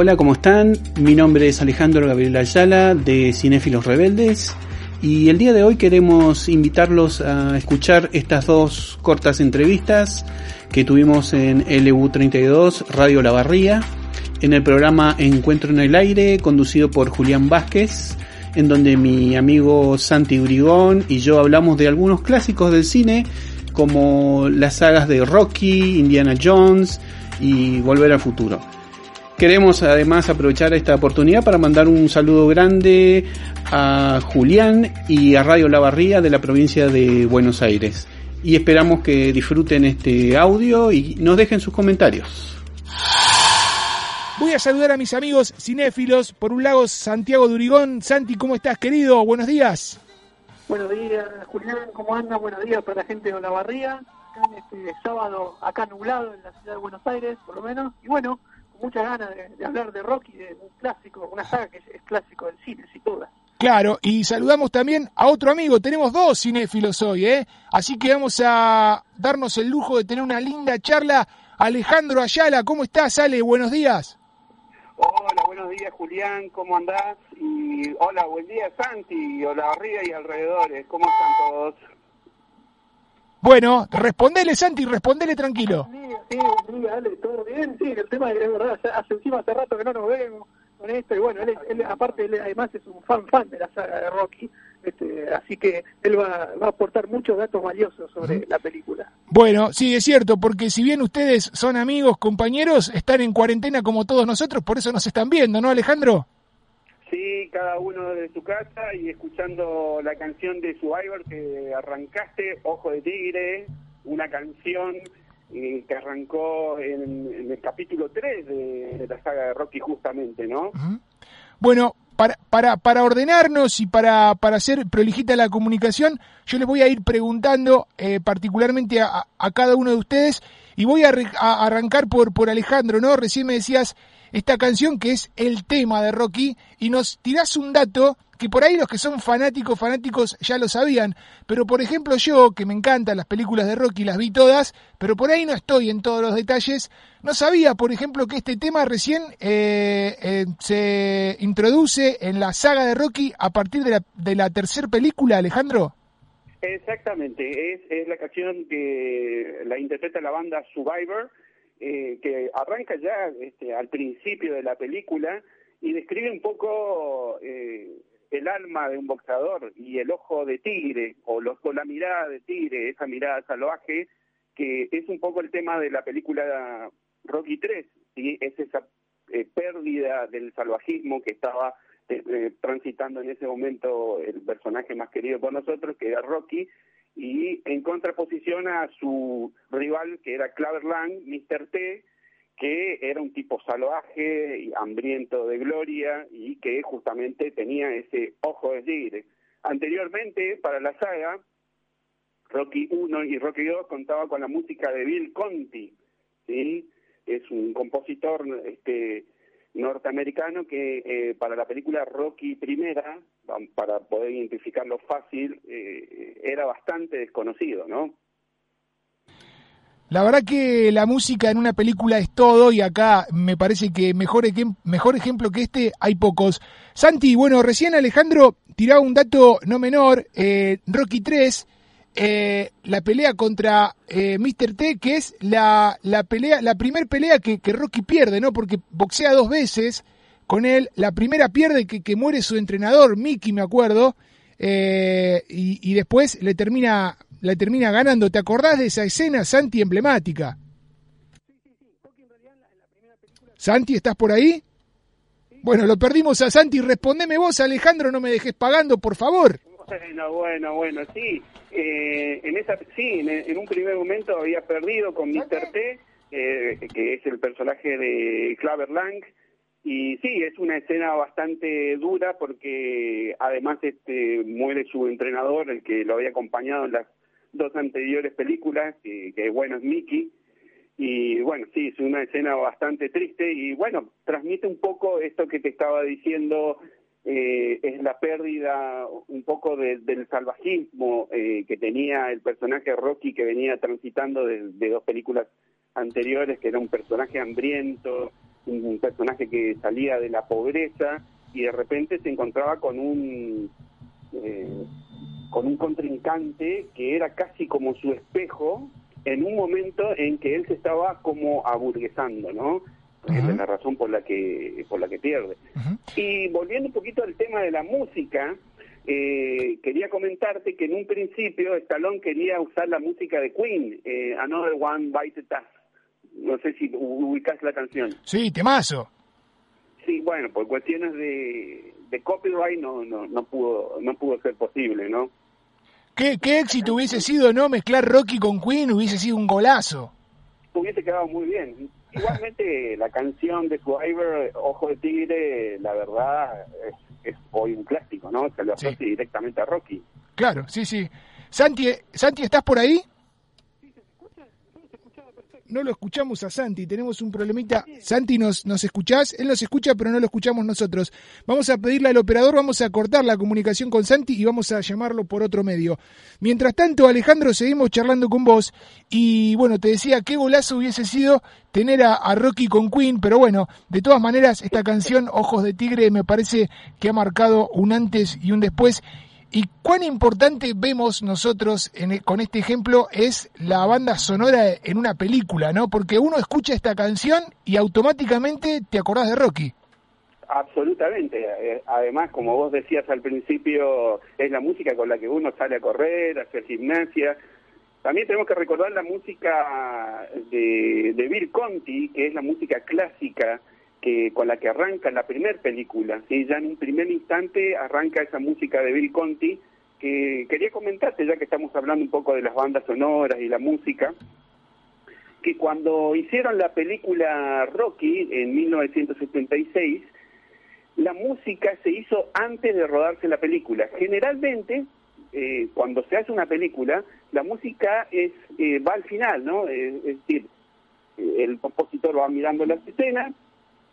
Hola, ¿cómo están? Mi nombre es Alejandro Gabriel Ayala de Cinéfilos Rebeldes y el día de hoy queremos invitarlos a escuchar estas dos cortas entrevistas que tuvimos en LU32 Radio La Barría en el programa Encuentro en el Aire conducido por Julián Vázquez en donde mi amigo Santi Urigón y yo hablamos de algunos clásicos del cine como las sagas de Rocky, Indiana Jones y Volver al Futuro. Queremos además aprovechar esta oportunidad para mandar un saludo grande a Julián y a Radio La Barría de la provincia de Buenos Aires. Y esperamos que disfruten este audio y nos dejen sus comentarios. Voy a saludar a mis amigos cinéfilos. Por un lado, Santiago Durigón. Santi, ¿cómo estás, querido? Buenos días. Buenos días, Julián. ¿Cómo anda? Buenos días para la gente de La Barría. Acá en este sábado, acá nublado en la ciudad de Buenos Aires, por lo menos. Y bueno, muchas ganas de, hablar de Rocky, de un clásico, una saga que es, clásico del cine, sin duda. Claro, y saludamos también a otro amigo, tenemos dos cinéfilos hoy, ¿eh? Así que vamos a darnos el lujo de tener una linda charla. Alejandro Ayala, ¿cómo estás, Ale? Buenos días. Hola, buenos días, Julián, ¿cómo andás? Y hola, buen día, Santi, hola, arriba y alrededores, ¿cómo están todos? Bueno, respondele, Santi, respondele tranquilo. Sí, buen día, dale, todo bien, sí, el tema es verdad, hace encima hace rato que no nos vemos con esto, y bueno, él, aparte, él además es un fan fan de la saga de Rocky, este, así que él va, va, a aportar muchos datos valiosos sobre la película. Bueno, sí, es cierto, porque si bien ustedes son amigos, compañeros, están en cuarentena como todos nosotros, por eso nos están viendo, ¿no, Alejandro? Sí, cada uno de su casa y escuchando la canción de Survivor que arrancaste, Ojo de Tigre, una canción eh, que arrancó en, el capítulo 3 de, la saga de Rocky justamente, ¿no? Bueno, para, para, para ordenarnos y para, para hacer prolijita la comunicación, yo les voy a ir preguntando eh, particularmente a, cada uno de ustedes y voy a, a, arrancar por, por Alejandro, ¿no? Recién me decías esta canción que es el tema de Rocky y nos tirás un dato que por ahí los que son fanáticos, fanáticos ya lo sabían, pero por ejemplo yo, que me encantan las películas de Rocky, las vi todas, pero por ahí no estoy en todos los detalles, no sabía, por ejemplo, que este tema recién eh, eh, se introduce en la saga de Rocky a partir de la, de la tercera película, Alejandro. Exactamente, es, es la canción que la interpreta la banda Survivor, eh, que arranca ya este, al principio de la película y describe un poco eh, el alma de un boxeador y el ojo de tigre o, los, la mirada de tigre, esa mirada salvaje, que es un poco el tema de la película Rocky 3, ¿sí? es esa eh, pérdida del salvajismo que estaba transitando en ese momento el personaje más querido por nosotros, que era Rocky, y en contraposición a su rival que era Claver Lang, Mr. T, que era un tipo salvaje hambriento de gloria y que justamente tenía ese ojo de tigre. Anteriormente, para la saga, Rocky 1 y Rocky 2 contaba con la música de Bill Conti, ¿sí? es un compositor este, norteamericano que eh, para la película Rocky Primera, para poder identificarlo fácil, eh, era bastante desconocido, ¿no? La verdad que la música en una película es todo y acá me parece que mejor, mejor ejemplo que este hay pocos. Santi, bueno, recién Alejandro tiraba un dato no menor, eh, Rocky 3 eh, la pelea contra eh, Mr. T, que es la, la pelea, la primera pelea que, Rocky pierde, ¿no? Porque boxea dos veces con él. La primera pierde que, que muere su entrenador, Mickey, me acuerdo. Eh, y, después le termina, le termina ganando. ¿Te acordás de esa escena, Santi, emblemática? Santi, ¿estás por ahí? Bueno, lo perdimos a Santi. Respondeme vos, Alejandro, no me dejes pagando, por favor. Bueno, bueno, bueno, sí. Eh, en esa, sí, en, un primer momento había perdido con Mr. T, eh, que es el personaje de Claver Lang, y sí, es una escena bastante dura porque además este muere su entrenador, el que lo había acompañado en las dos anteriores películas, que, que bueno, es Mickey, y bueno, sí, es una escena bastante triste y bueno, transmite un poco esto que te estaba diciendo eh, es la pérdida un poco del salvajismo eh, que tenía el personaje Rocky que venía transitando de, dos películas anteriores, que era un personaje hambriento, un personaje que salía de la pobreza y de repente se encontraba con un eh, con un contrincante que era casi como su espejo en un momento en que él se estaba como aburguesando, ¿no? Esa es la razón por la que por la que pierde. Y volviendo un poquito al tema de la música, eh, quería comentarte que en un principio Stallone quería usar la música de Queen, eh, Another One Bite the No sé si ubicas la canción. Sí, temazo. Sí, bueno, por cuestiones de, de copyright no, no, no pudo no pudo ser posible, ¿no? ¿Qué, ¿Qué éxito hubiese sido, no? Mezclar Rocky con Queen hubiese sido un golazo. Hubiese quedado muy bien. Igualmente, la canción de Survivor, Ojo de Tigre, la verdad, es, hoy un clásico, ¿no? Se lo asocia directamente a Rocky. Claro, sí, sí. Santi, Santi, ¿estás por ahí? No lo escuchamos a Santi, tenemos un problemita. Santi, ¿nos, ¿nos escuchás? Él nos escucha, pero no lo escuchamos nosotros. Vamos a pedirle al operador, vamos a cortar la comunicación con Santi y vamos a llamarlo por otro medio. Mientras tanto, Alejandro, seguimos charlando con vos y bueno, te decía, qué golazo hubiese sido tener a, a Rocky con Queen, pero bueno, de todas maneras, esta canción, Ojos de Tigre, me parece que ha marcado un antes y un después ¿Y cuán importante vemos nosotros e, con este ejemplo es la banda sonora en una película, ¿no? Porque uno escucha esta canción y automáticamente te acordás de Rocky. Absolutamente. Eh, además, como vos decías al principio, es la música con la que uno sale a correr, a gimnasia. También tenemos que recordar la música de, de Bill Conti, que es la música clásica que con la que arranca la primera película, ¿sí? ya en un primer instante arranca esa música de Bill Conti, que quería comentarte, ya que estamos hablando un poco de las bandas sonoras y la música, que cuando hicieron la película Rocky en 1976, la música se hizo antes de rodarse la película. Generalmente, eh, cuando se hace una película, la música es eh, va al final, ¿no? es decir, el compositor va mirando las escenas,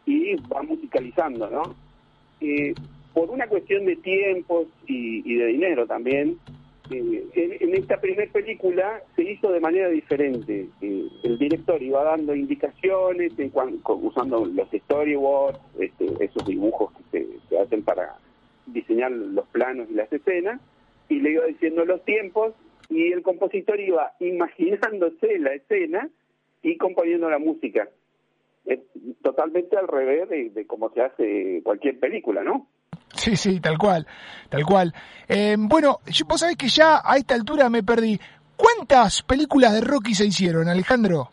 y va musicalizando, ¿no? Eh, por una cuestión de tiempos y, de dinero también, eh, en, esta primera película se hizo de manera diferente. Eh, el director iba dando indicaciones en usando los storyboards, este, esos dibujos que se, hacen para diseñar los planos y las escenas, y le iba diciendo los tiempos y el compositor iba imaginándose la escena y componiendo la música es totalmente al revés de, cómo se hace cualquier película, ¿no? Sí, sí, tal cual, tal cual. Eh, bueno, vos sabés que ya a esta altura me perdí. ¿Cuántas películas de Rocky se hicieron, Alejandro?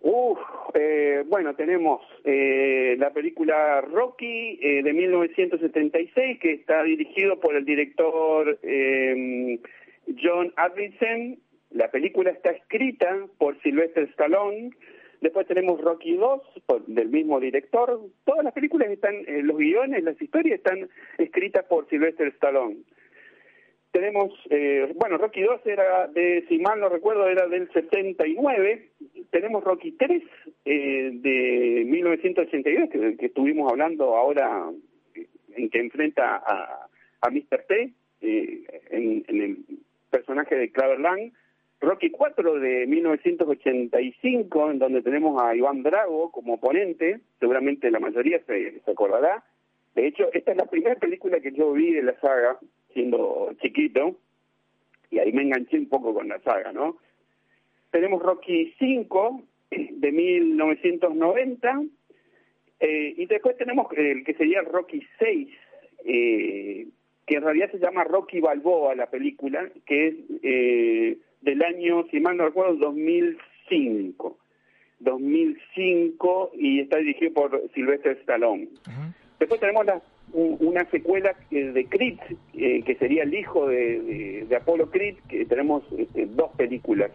Uf, eh, bueno, tenemos eh, la película Rocky de 1976, que está dirigido por el director John Avildsen. La película está escrita por Sylvester Stallone. Después tenemos Rocky 2, del mismo director. Todas las películas están, eh, los guiones, las historias están escritas por Sylvester Stallone. Tenemos, eh, bueno, Rocky 2 era, de, si mal no recuerdo, era del 79. Tenemos Rocky 3 eh, de 1982, que, que, estuvimos hablando ahora, en que enfrenta a, a Mr. T, en, en, el personaje de Claver Lang. Rocky 4 de 1985, en donde tenemos a Iván Drago como oponente, seguramente la mayoría se, acordará. De hecho, esta es la primera película que yo vi de la saga, siendo chiquito, y ahí me enganché un poco con la saga, ¿no? Tenemos Rocky 5 de 1990, eh, y después tenemos el que sería Rocky 6, eh, que en realidad se llama Rocky Balboa la película, que es... Eh, del año, si mal no recuerdo, 2005. 2005 y está dirigido por Sylvester Stallone. Después tenemos una secuela de Creed, eh, que sería el hijo de, de, Apollo Creed, que tenemos este, dos películas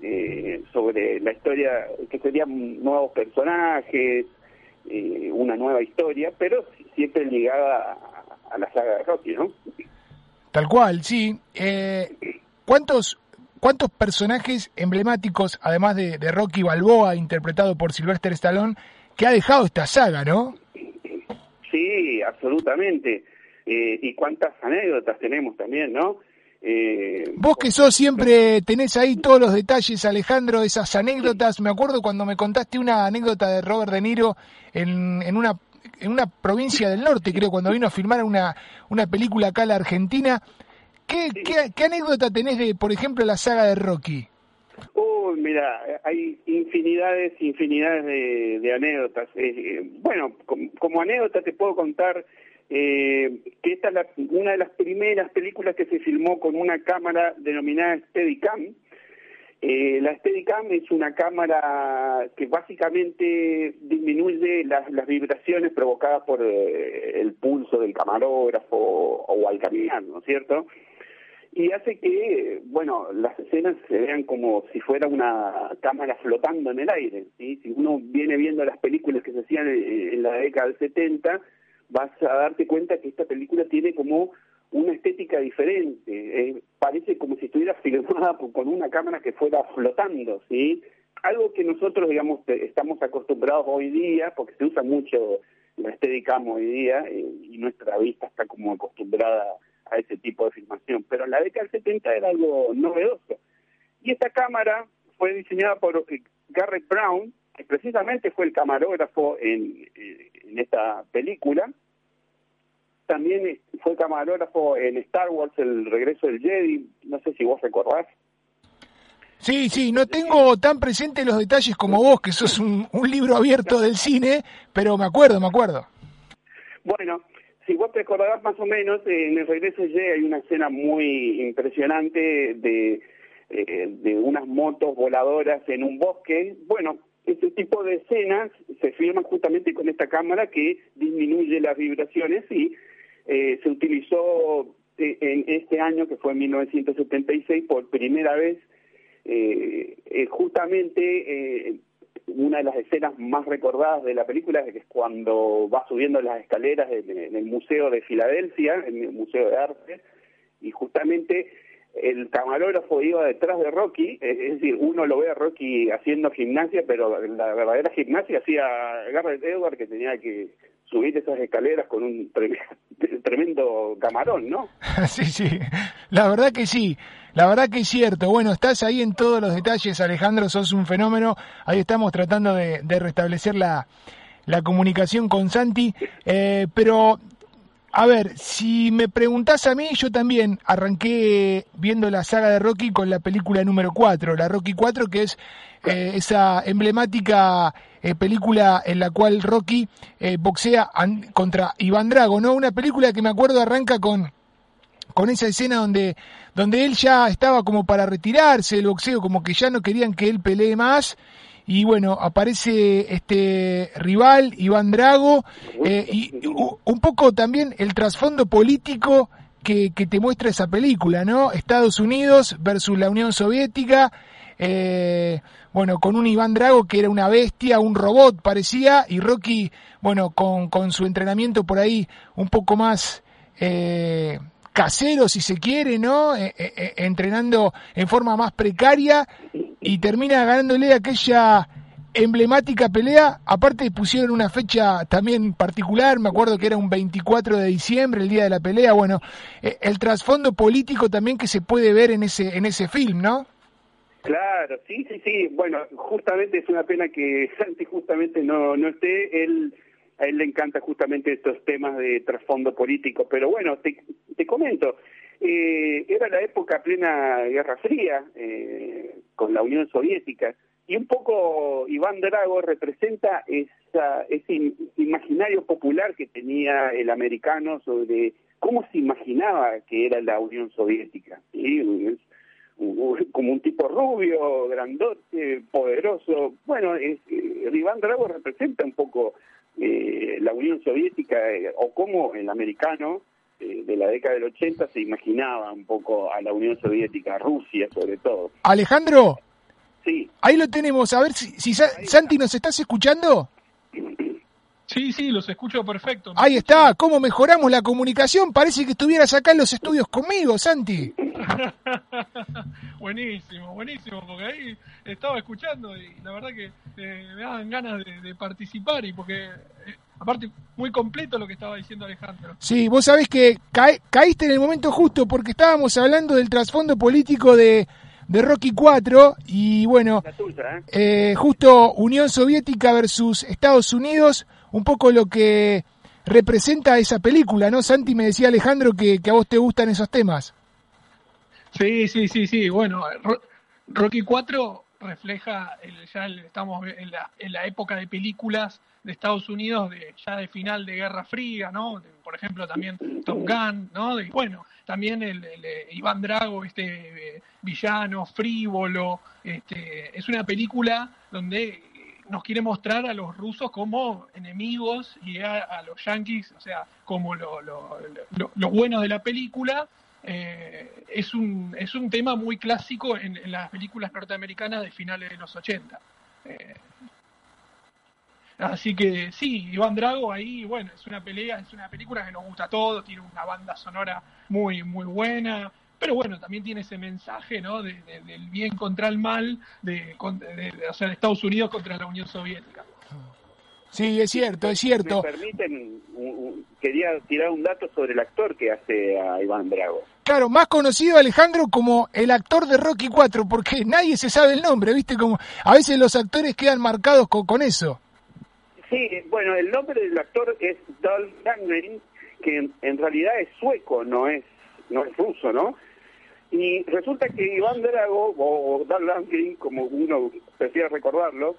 eh, sobre la historia, que serían nuevos personajes, eh, una nueva historia, pero siempre ligada a, la saga de Rocky, ¿no? Tal cual, sí. ¿Cuántos ¿Cuántos personajes emblemáticos, además de, Rocky Balboa, interpretado por Sylvester Stallone, que ha dejado esta saga, no? Sí, absolutamente. Eh, y cuántas anécdotas tenemos también, ¿no? Eh, Vos que sos siempre, tenés ahí todos los detalles, Alejandro, esas anécdotas. Me acuerdo cuando me contaste una anécdota de Robert De Niro en, en una en una provincia del norte, creo, cuando vino a filmar una, una película acá en la Argentina. ¿Qué, qué, qué anécdota tenés de, por ejemplo, la saga de Rocky? Uy, mira, hay infinidades, infinidades de, de anécdotas. Eh, bueno, como, como, anécdota te puedo contar eh, que esta es la, una de las primeras películas que se filmó con una cámara denominada Steadicam. Eh, la Steadicam es una cámara que básicamente disminuye las, las vibraciones provocadas por eh, el pulso del camarógrafo o, o al caminar, ¿no es cierto? Y hace que, bueno, las escenas se vean como si fuera una cámara flotando en el aire. ¿sí? Si uno viene viendo las películas que se hacían en, la década del 70, vas a darte cuenta que esta película tiene como una estética diferente. Eh, parece como si estuviera filmada con una cámara que fuera flotando, ¿sí? Algo que nosotros, digamos, estamos acostumbrados hoy día, porque se usa mucho la estética hoy día, eh, y nuestra vista está como acostumbrada a ese tipo de filmación. Pero en la década del 70 era algo novedoso. Y esta cámara fue diseñada por Garrett Brown, que precisamente fue el camarógrafo en, en esta película. También fue camarógrafo en Star Wars, El regreso del Jedi. No sé si vos recordás. Sí, sí, no tengo tan presente los detalles como vos, que sos un, un libro abierto del cine, pero me acuerdo, me acuerdo. Bueno, si vos te acordarás más o menos, en el regreso de Jedi hay una escena muy impresionante de, eh, de unas motos voladoras en un bosque. Bueno, ese tipo de escenas se filman justamente con esta cámara que disminuye las vibraciones y eh, se utilizó eh, en este año, que fue en 1976, por primera vez, justamente una de las escenas más recordadas de la película es cuando va subiendo las escaleras en, en el Museo de Filadelfia, en el Museo de Arte, y justamente el camarógrafo iba detrás de Rocky, es decir, uno lo ve a Rocky haciendo gimnasia, pero la verdadera gimnasia hacía Garrett Edward que tenía que subir esas escaleras con un tremendo camarón, ¿no? sí, sí, la verdad que sí, la verdad que es cierto. Bueno, estás ahí en todos los detalles, Alejandro, sos un fenómeno. Ahí estamos tratando de, de restablecer la, la comunicación con Santi, eh, pero a ver, si me preguntás a mí, yo también arranqué viendo la saga de Rocky con la película número 4, la Rocky 4, que es eh, esa emblemática eh, película en la cual Rocky eh, boxea contra Iván Drago, ¿no? Una película que me acuerdo arranca con con esa escena donde donde él ya estaba como para retirarse del boxeo, como que ya no querían que él pelee más y bueno, aparece este rival, Iván Drago, eh, y un poco también el trasfondo político que, que, te muestra esa película, ¿no? Estados Unidos versus la Unión Soviética, eh, bueno, con un Iván Drago que era una bestia, un robot parecía, y Rocky, bueno, con, con su entrenamiento por ahí un poco más... Eh, casero, si se quiere, ¿no? Eh, eh, entrenando en forma más precaria y termina ganándole aquella emblemática pelea. Aparte pusieron una fecha también particular, me acuerdo que era un 24 de diciembre, el día de la pelea. Bueno, eh, el trasfondo político también que se puede ver en ese en ese film, ¿no? Claro, sí, sí, sí. Bueno, justamente es una pena que Santi justamente no no esté él a él le encanta justamente estos temas de trasfondo político, pero bueno, te, comento, eh, era la época plena Guerra Fría eh, con la Unión Soviética y un poco Iván Drago representa esa, ese imaginario popular que tenía el americano sobre cómo se imaginaba que era la Unión Soviética. ¿sí? como un tipo rubio, grandote, poderoso. Bueno, es, eh, Iván Drago representa un poco eh, la Unión Soviética eh, o cómo el americano eh, de la década del 80 se imaginaba un poco a la Unión Soviética, a Rusia sobre todo. Alejandro. Sí. Ahí lo tenemos. A ver si, si Santi nos estás escuchando. Sí, sí, los escucho perfecto. Ahí está, cómo mejoramos la comunicación. Parece que estuvieras acá en los estudios conmigo, Santi. buenísimo, buenísimo, porque ahí estaba escuchando y la verdad que eh, me daban ganas de, de, participar y porque aparte, muy completo lo que estaba diciendo Alejandro. Sí, vos sabés que cae- caíste en el momento justo porque estábamos hablando del trasfondo político de, de Rocky 4 y bueno, La tuya, ¿eh? eh, justo Unión Soviética versus Estados Unidos, un poco lo que representa esa película, ¿no? Santi me decía Alejandro que, que a vos te gustan esos temas. Sí, sí, sí, sí. Bueno, Ro- Rocky 4 refleja, el, ya el- estamos en la, en la época de películas de Estados Unidos, de, ya de final de Guerra Fría, ¿no? Por ejemplo, también Top Gun, ¿no? De- bueno, también el, el, eh, Iván Drago, este eh, villano frívolo. Este, es una película donde eh, nos quiere mostrar a los rusos como enemigos y a, a los yanquis, o sea, como lo- lo- lo- los buenos de la película. Eh, es, un, es un tema muy clásico en, las películas norteamericanas de finales de los 80. Eh, así que sí, Iván Drago ahí, bueno, es una pelea, es una película que nos gusta a todos, tiene una banda sonora muy, muy buena, pero bueno, también tiene ese mensaje, ¿no? De, de- del bien contra el mal, de, de- de- o sea, de Estados Unidos contra la Unión Soviética. Sí, es cierto, es Me cierto. permiten, un- un- quería tirar un dato sobre el actor que hace a Iván Drago. Claro, más conocido Alejandro como el actor de Rocky 4, porque nadie se sabe el nombre, ¿viste? Como a veces los actores quedan marcados con, con eso. Sí, bueno, el nombre del actor es Dolph Lundgren, que en, en realidad es sueco, no es no es ruso, ¿no? Y resulta que Iván Drago, o, Dolph Lundgren, como uno prefiere recordarlo,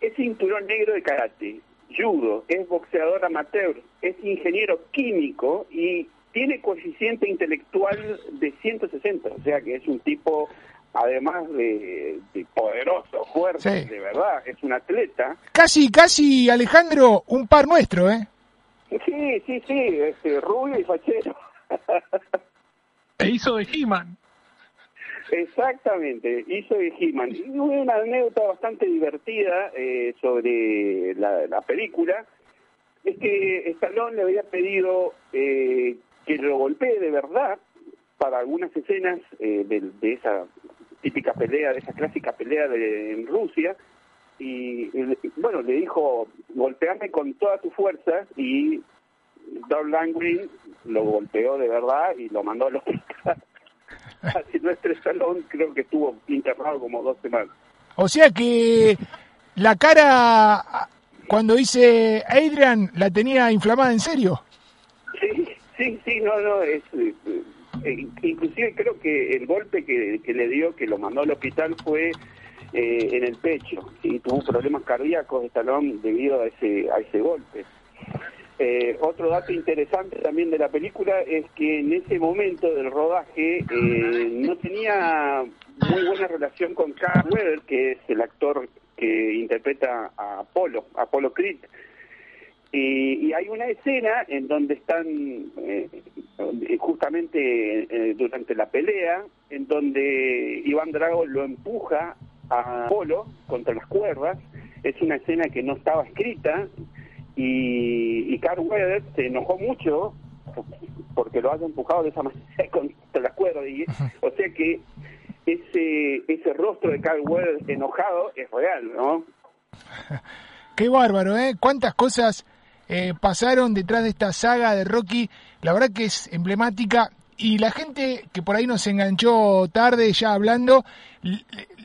es cinturón negro de karate, judo, es boxeador amateur, es ingeniero químico y tiene coeficiente intelectual de 160, o sea que es un tipo, además de, de poderoso, fuerte, Sí. de verdad, es un atleta. Casi, casi, Alejandro, un par nuestro, ¿eh? Sí, sí, sí, este, rubio y fachero. E hizo de He-Man. Exactamente, hizo de He-Man. Y hubo una anécdota bastante divertida eh, sobre la, la película. Es que Stallone le había pedido eh, que lo golpee de verdad para algunas escenas eh, de, esa típica pelea, de esa clásica pelea de, en Rusia. Y bueno, le dijo, golpeame con toda tu fuerza y Dolph Lundgren lo golpeó de verdad y lo mandó al hospital. a Silvestre Stallone creo que estuvo internado como dos semanas. O sea que la cara, cuando dice Adrian, la tenía inflamada en serio. Sí, sí, sí, no, no, es, eh, eh, inclusive creo que el golpe que, que le dio, que lo mandó al hospital, fue eh, en el pecho, y tuvo problemas cardíacos Stallone debido a ese, a ese golpe. Eh, otro dato interesante también de la película es que en ese momento del rodaje eh, no tenía muy buena relación con Carl Weather, que es el actor que interpreta a Apolo, Apolo Creed. Y, y hay una escena en donde están eh, justamente durante la pelea, en donde Iván Drago lo empuja a Apolo contra las cuerdas. Es una escena que no estaba escrita y, y Carl Weather se enojó mucho porque lo haya empujado de esa manera contra las cuerdas. Y, o sea que ese ese rostro de Carl Weather enojado es real, ¿no? Qué bárbaro, ¿eh? Cuántas cosas eh, pasaron detrás de esta saga de Rocky. La verdad que es emblemática. Y la gente que por ahí nos enganchó tarde ya hablando,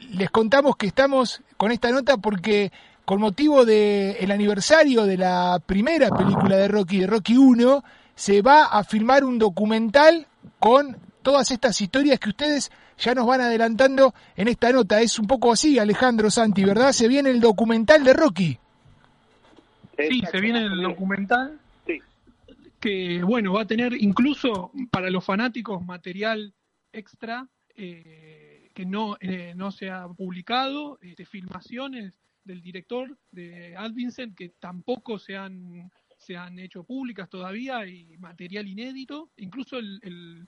les contamos que estamos con esta nota porque con motivo del el aniversario de la primera película de Rocky, de Rocky 1, se va a filmar un documental con todas estas historias que ustedes ya nos van adelantando en esta nota. Es un poco así, Alejandro Santi, ¿verdad? Se viene el documental de Rocky. Sí, se viene el documental Sí. que, bueno, va a tener incluso para los fanáticos material extra eh, que no, eh, no se ha publicado, este, filmaciones del director de Advincent que tampoco se han, se han hecho públicas todavía y material inédito. Incluso el, el-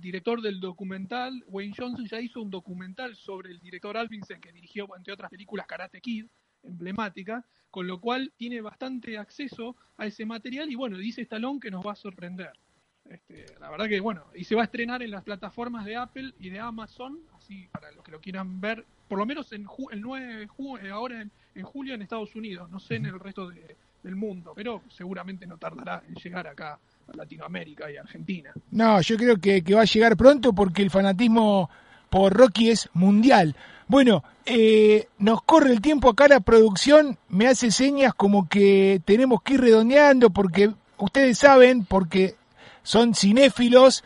director del documental, Wayne Johnson, ya hizo un documental sobre el director Advincent que dirigió, entre otras películas, Karate Kid, emblemática, con lo cual tiene bastante acceso a ese material y bueno, dice Stallone que nos va a sorprender. Este, la verdad que bueno, y se va a estrenar en las plataformas de Apple y de Amazon, así para los que lo quieran ver, por lo menos en ju- el 9 de ju- eh, ahora en, en julio en Estados Unidos, no sé en el resto de, del mundo, pero seguramente no tardará en llegar acá a Latinoamérica y Argentina. No, yo creo que, que va a llegar pronto porque el fanatismo por Rocky es mundial. Bueno, eh, nos corre el tiempo acá la producción, me hace señas como que tenemos que ir redondeando porque ustedes saben, porque son cinéfilos,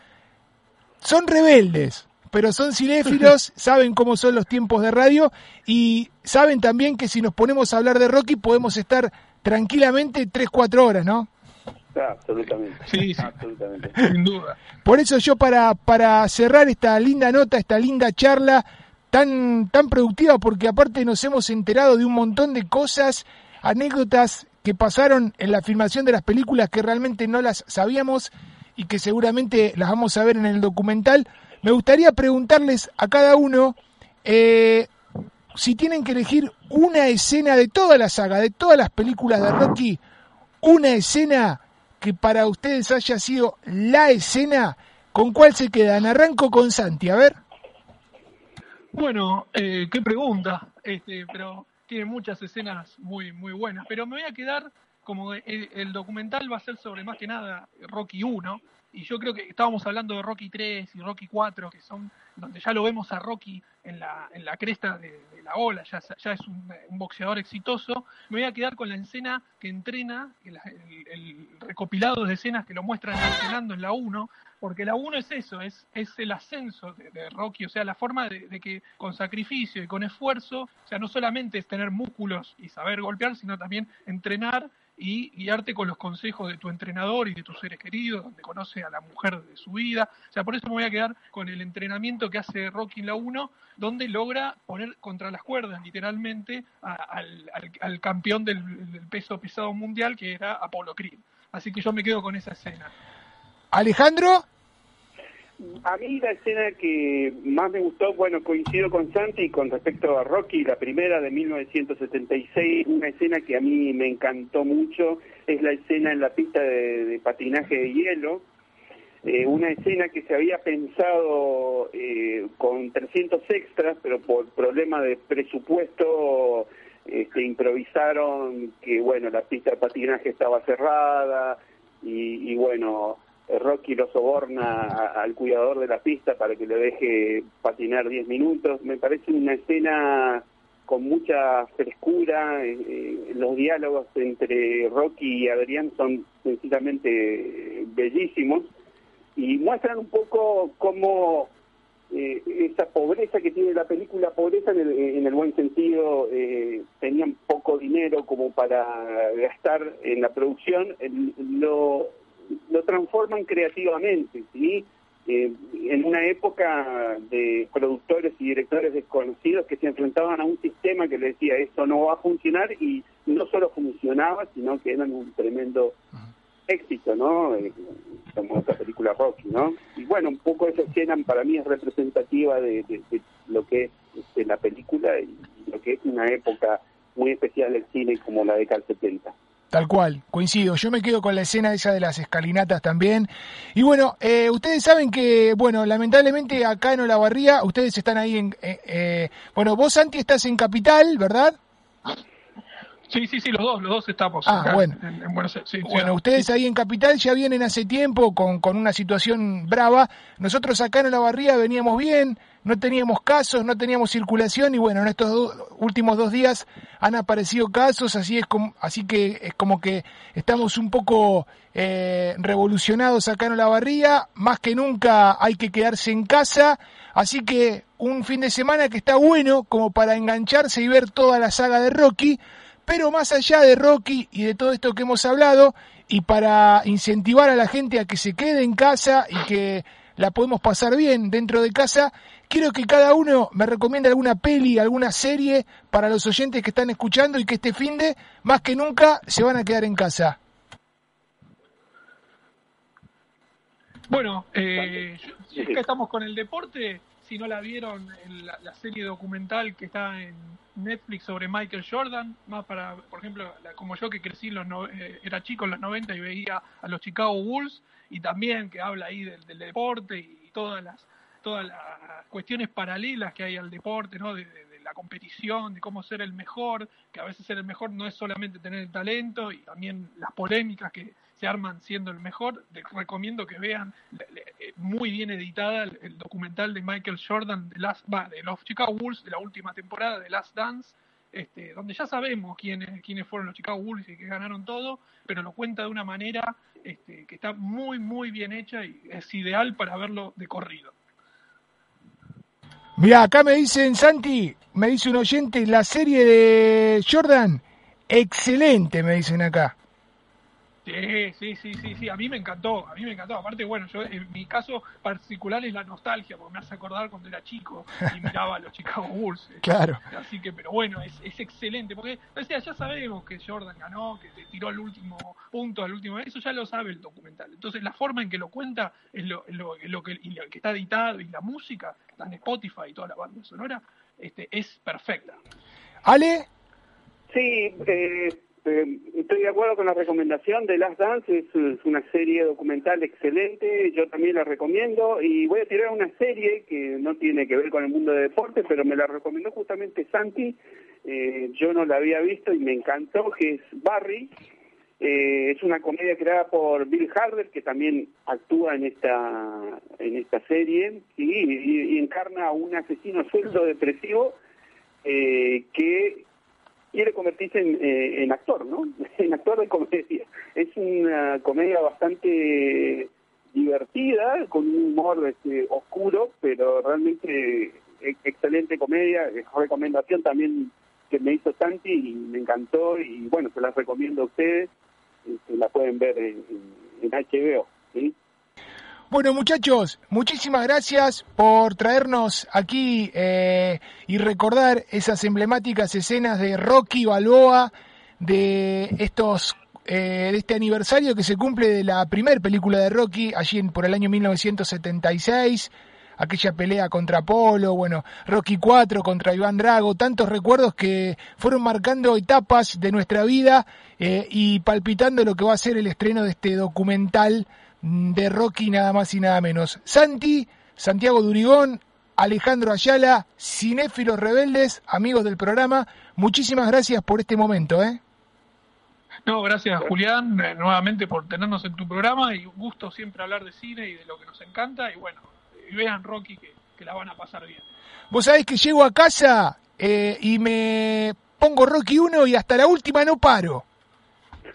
son rebeldes, pero son cinéfilos, saben cómo son los tiempos de radio y saben también que si nos ponemos a hablar de Rocky podemos estar tranquilamente 3, 4 horas, ¿no? Absolutamente. Sí, sí. Absolutamente. Sin duda. Por eso yo para, para cerrar esta linda nota, esta linda charla tan, tan productiva, porque aparte nos hemos enterado de un montón de cosas, anécdotas que pasaron en la filmación de las películas que realmente no las sabíamos y que seguramente las vamos a ver en el documental. Me gustaría preguntarles a cada uno eh, si tienen que elegir una escena de toda la saga, de todas las películas de Rocky, una escena que para ustedes haya sido la escena, ¿con cuál se quedan? Arranco con Santi, a ver. Bueno, eh, qué pregunta, este, pero tiene muchas escenas muy muy buenas. Pero me voy a quedar como el, el documental va a ser sobre más que nada Rocky 1 y yo creo que estábamos hablando de Rocky 3 y Rocky 4 que son donde ya lo vemos a Rocky en la, en la cresta de, la ola, ya, ya es un, boxeador exitoso. Me voy a quedar con la escena que entrena, el, recopilado de escenas que lo muestran entrenando en la 1, porque la 1 es eso, es, es el ascenso de, Rocky, o sea, la forma de, que con sacrificio y con esfuerzo, o sea, no solamente es tener músculos y saber golpear, sino también entrenar y guiarte con los consejos de tu entrenador y de tus seres queridos, donde conoce a la mujer de su vida. O sea, por eso me voy a quedar con el entrenamiento que hace Rocky en la 1, donde logra poner contra las cuerdas, literalmente, a, al, campeón del, del, peso pesado mundial, que era Apolo Creed. Así que yo me quedo con esa escena. Alejandro. A mí la escena que más me gustó, bueno, coincido con Santi con respecto a Rocky, la primera de 1976, una escena que a mí me encantó mucho, es la escena en la pista de, patinaje de hielo, eh, una escena que se había pensado eh, con 300 extras, pero por problema de presupuesto este, improvisaron que, bueno, la pista de patinaje estaba cerrada y, y bueno Rocky lo soborna al cuidador de la pista para que le deje patinar 10 minutos. Me parece una escena con mucha frescura. Eh, eh, los diálogos entre Rocky y Adrián son sencillamente bellísimos y muestran un poco cómo eh, esa pobreza que tiene la película, pobreza en el, en el buen sentido, eh, tenían poco dinero como para gastar en la producción, lo transforman creativamente, ¿sí? Eh, en una época de productores y directores desconocidos que se enfrentaban a un sistema que le decía esto no va a funcionar y no solo funcionaba, sino que eran un tremendo éxito, ¿no? Eh, como esta película Rocky, ¿no? Y bueno, un poco esa escena para mí es representativa de, de, de lo que es este, la película y lo que es una época muy especial del cine como la década del 70. Tal cual, coincido. Yo me quedo con la escena esa de las escalinatas también. Y bueno, eh, ustedes saben que, bueno, lamentablemente acá en Olavarría, ustedes están ahí en... Eh, eh, bueno, vos, Santi, estás en Capital, ¿verdad? Sí, sí, sí, los dos, los dos estamos. Ah, acá bueno. En, en Buenos Aires. Sí, bueno, sí, ustedes sí. ahí en Capital ya vienen hace tiempo con, con una situación brava. Nosotros acá en Olavarría veníamos bien, no teníamos casos, no teníamos circulación y bueno, en estos do últimos dos días han aparecido casos, así es como, así que es como que estamos un poco eh, revolucionados acá en Olavarría, más que nunca hay que quedarse en casa, así que un fin de semana que está bueno como para engancharse y ver toda la saga de Rocky, pero más allá de Rocky y de todo esto que hemos hablado, y para incentivar a la gente a que se quede en casa y que la podemos pasar bien dentro de casa, quiero que cada uno me recomiende alguna peli, alguna serie para los oyentes que están escuchando y que este fin de, más que nunca, se van a quedar en casa. Bueno, eh, si es que estamos con el deporte, si no la vieron, la, la, serie documental que está en Netflix sobre Michael Jordan, más para, por ejemplo, la, como yo que crecí, los no, eh, era chico en los 90 y veía a los Chicago Bulls, y también que habla ahí del, del deporte y todas las todas las cuestiones paralelas que hay al deporte, ¿no? De, la competición, de cómo ser el mejor, que a veces ser el mejor no es solamente tener el talento y también las polémicas que se arman siendo el mejor. Les recomiendo que vean eh, muy bien editada el, documental de Michael Jordan de, Last, de los Chicago Bulls de la última temporada de Last Dance, este, donde ya sabemos quiénes, quiénes fueron los Chicago Bulls y que ganaron todo, pero lo cuenta de una manera este, que está muy, muy bien hecha y es ideal para verlo de corrido. Mira, acá me dicen, Santi, me dice un oyente, la serie de Jordan, excelente, me dicen acá. Sí, sí, sí, sí, sí, a mí me encantó, a mí me encantó. Aparte, bueno, yo en mi caso particular es la nostalgia, porque me hace acordar cuando era chico y miraba a los Chicago Bulls. Claro. Así que, pero bueno, es, es excelente, porque ya sabemos que Jordan ganó, que tiró el último punto, al último, eso ya lo sabe el documental. Entonces, la forma en que lo cuenta es lo, lo, lo que, que está editado y la música, está en Spotify y toda la banda sonora, este, es perfecta. Ale. Sí, eh, eh, estoy de acuerdo con la recomendación de Last Dance, es, una serie documental excelente, yo también la recomiendo y voy a tirar una serie que no tiene que ver con el mundo de deporte, pero me la recomendó justamente Santi, eh, yo no la había visto y me encantó, que es Barry, eh, es una comedia creada por Bill Harder, que también actúa en esta, en esta serie y, y encarna a un asesino sueldo depresivo que quiere convertirse eh, en, actor, ¿no? en actor de comedia. Es una comedia bastante divertida, con un humor este, oscuro, pero realmente excelente comedia. Recomendación también que me hizo Santi y me encantó y bueno, se las recomiendo a ustedes. Este, la pueden ver en HBO, ¿sí? Bueno, muchachos, muchísimas gracias por traernos aquí eh, y recordar esas emblemáticas escenas de Rocky Balboa, de estos eh, de este aniversario que se cumple de la primera película de Rocky, allí por el año 1976, aquella pelea contra Polo, bueno, Rocky 4 contra Iván Drago, tantos recuerdos que fueron marcando etapas de nuestra vida eh, y palpitando lo que va a ser el estreno de este documental de Rocky nada más y nada menos. Santi, Santiago Durigón, Alejandro Ayala, cinéfilos rebeldes, amigos del programa, muchísimas gracias por este momento, ¿eh? No, gracias Julián, eh, nuevamente por tenernos en tu programa y un gusto siempre hablar de cine y de lo que nos encanta y bueno, y vean Rocky que, la van a pasar bien. Vos sabés que llego a casa eh, y me pongo Rocky 1 y hasta la última no paro.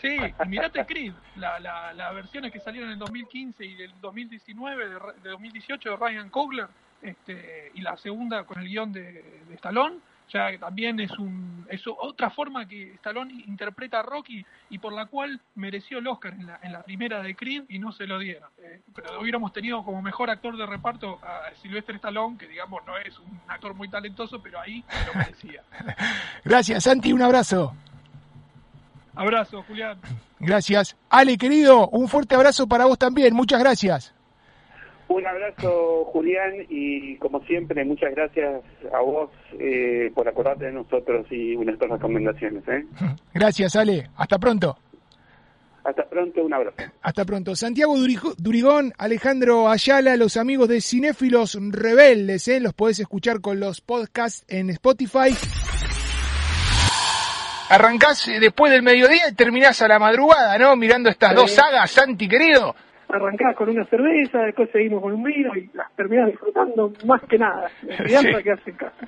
Sí, mirate Creed, las la, versiones que salieron en 2015 y del 2019, de, 2018 de Ryan Coogler, este, y la segunda con el guion de, de Stallone, ya también es un es otra forma que Stallone interpreta a Rocky y por la cual mereció el Oscar en la, en la primera de Creed y no se lo dieron. Eh, pero hubiéramos tenido como mejor actor de reparto a Sylvester Stallone, que digamos no es un actor muy talentoso, pero ahí lo merecía. Gracias, Santi, un abrazo. Abrazo, Julián. Gracias. Ale, querido, un fuerte abrazo para vos también. Muchas gracias. Un abrazo, Julián, y como siempre, muchas gracias a vos eh, por acordarte de nosotros y nuestras recomendaciones. ¿eh? Gracias, Ale. Hasta pronto. Hasta pronto, un abrazo. Hasta pronto. Santiago Durigón, Alejandro Ayala, los amigos de Cinéfilos Rebeldes, ¿eh? los podés escuchar con los podcasts en Spotify arrancás eh, después del mediodía y terminás a la madrugada, ¿no? Mirando estas dos sagas, Santi querido. Arrancás con una cerveza, después seguimos con un vino y las terminás disfrutando más que nada. Sí. que en casa.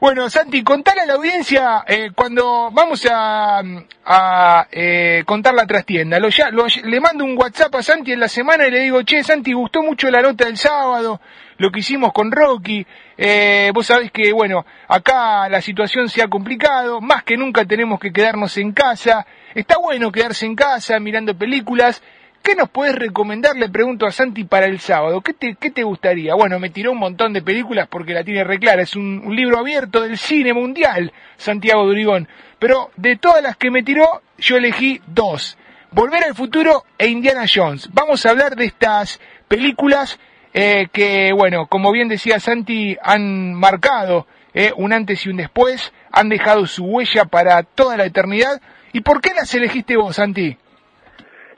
Bueno, Santi, contale a la audiencia eh, cuando vamos a, a eh, contar la trastienda. Lo, ya, le mando un WhatsApp a Santi en la semana y le digo, che, Santi, gustó mucho la nota del sábado, lo que hicimos con Rocky. Eh, vos sabés que, bueno, acá la situación se ha complicado, más que nunca tenemos que quedarnos en casa. Está bueno quedarse en casa mirando películas. ¿Qué nos puedes recomendar? Le pregunto a Santi para el sábado. ¿Qué te, qué te gustaría? Bueno, me tiró un montón de películas porque la tiene reclara. Es un, libro abierto del cine mundial, Santiago Durigón. Pero de todas las que me tiró, yo elegí dos. Volver al futuro e Indiana Jones. Vamos a hablar de estas películas eh, que, bueno, como bien decía Santi, han marcado eh, un antes y un después, han dejado su huella para toda la eternidad. ¿Y por qué las elegiste vos, Santi?